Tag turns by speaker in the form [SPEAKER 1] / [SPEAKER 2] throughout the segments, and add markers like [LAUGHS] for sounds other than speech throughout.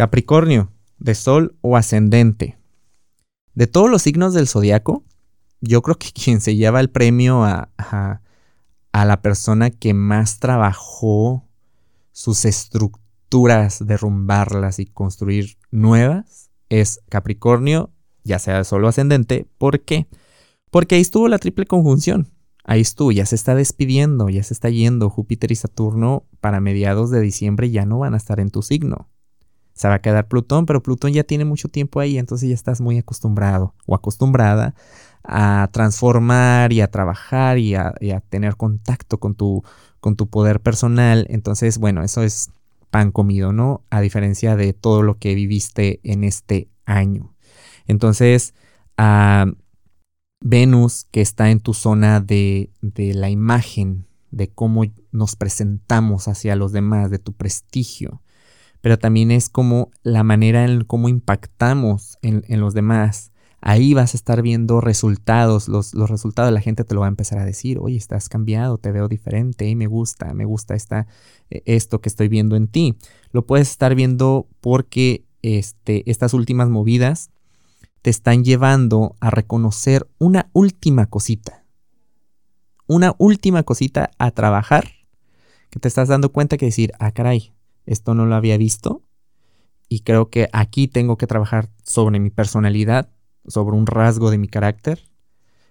[SPEAKER 1] Capricornio, de Sol o ascendente. De todos los signos del zodiaco, yo creo que [LAUGHS] quien se lleva el premio a, a, a la persona que más trabajó sus estructuras, derrumbarlas y construir nuevas, es Capricornio, ya sea de Sol o ascendente. ¿Por qué? Porque ahí estuvo la triple conjunción. Ahí estuvo, ya se está despidiendo, ya se está yendo. Júpiter y Saturno para mediados de diciembre ya no van a estar en tu signo. Se va a quedar Plutón, pero Plutón ya tiene mucho tiempo ahí, entonces ya estás muy acostumbrado o acostumbrada a transformar y a trabajar y a, tener contacto con tu, con tu poder personal. Entonces, bueno, eso es pan comido, ¿no? A diferencia de todo lo que viviste en este año. Entonces, Venus, que está en tu zona de, de la imagen, de cómo nos presentamos hacia los demás, de tu prestigio, pero también es como la manera en cómo impactamos en, los demás. Ahí vas a estar viendo resultados, los, los, resultados la gente te lo va a empezar a decir, oye, estás cambiado, te veo diferente, y me gusta, me gusta esta, e, esto que estoy viendo en ti. Lo puedes estar viendo porque este, estas últimas movidas te están llevando a reconocer una última cosita. Una última cosita a trabajar que te estás dando cuenta que decir, ah, caray, esto no lo había visto y creo que aquí tengo que trabajar sobre mi personalidad, sobre un rasgo de mi carácter,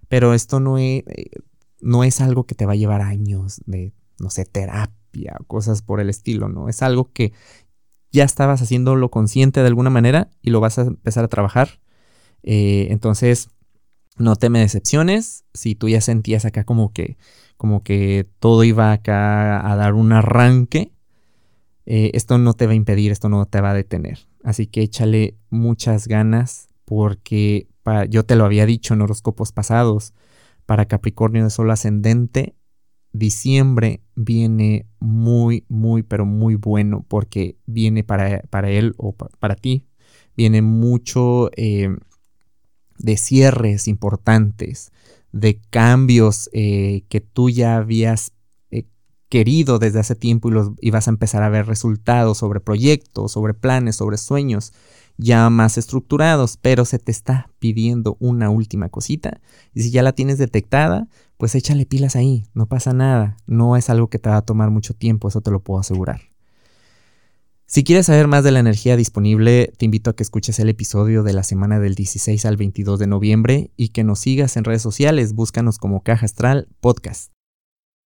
[SPEAKER 1] pero esto no es, no es algo que te va a llevar años de, no sé, terapia o cosas por el estilo, ¿no? Es algo que ya estabas haciéndolo consciente de alguna manera y lo vas a empezar a trabajar eh, entonces, no te me decepciones. Si tú ya sentías acá como que, como que todo iba acá a dar un arranque, eh, esto no te va a impedir, esto no te va a detener. Así que échale muchas ganas porque yo te lo había dicho en horóscopos pasados, para Capricornio de Sol ascendente, diciembre viene muy, muy, pero muy bueno porque viene para, para él o para ti, viene mucho... Eh, de cierres importantes, de cambios eh, que tú ya habías querido desde hace tiempo y los ibas a empezar a ver resultados sobre proyectos, sobre planes, sobre sueños ya más estructurados, pero se te está pidiendo una última cosita y si ya la tienes detectada, pues échale pilas ahí, no pasa nada, no es algo que te va a tomar mucho tiempo, eso te lo puedo asegurar. Si quieres saber más de la energía disponible, te invito a que escuches el episodio de la semana del 16 al 22 de noviembre y que nos sigas en redes sociales, búscanos como Caja Astral Podcast.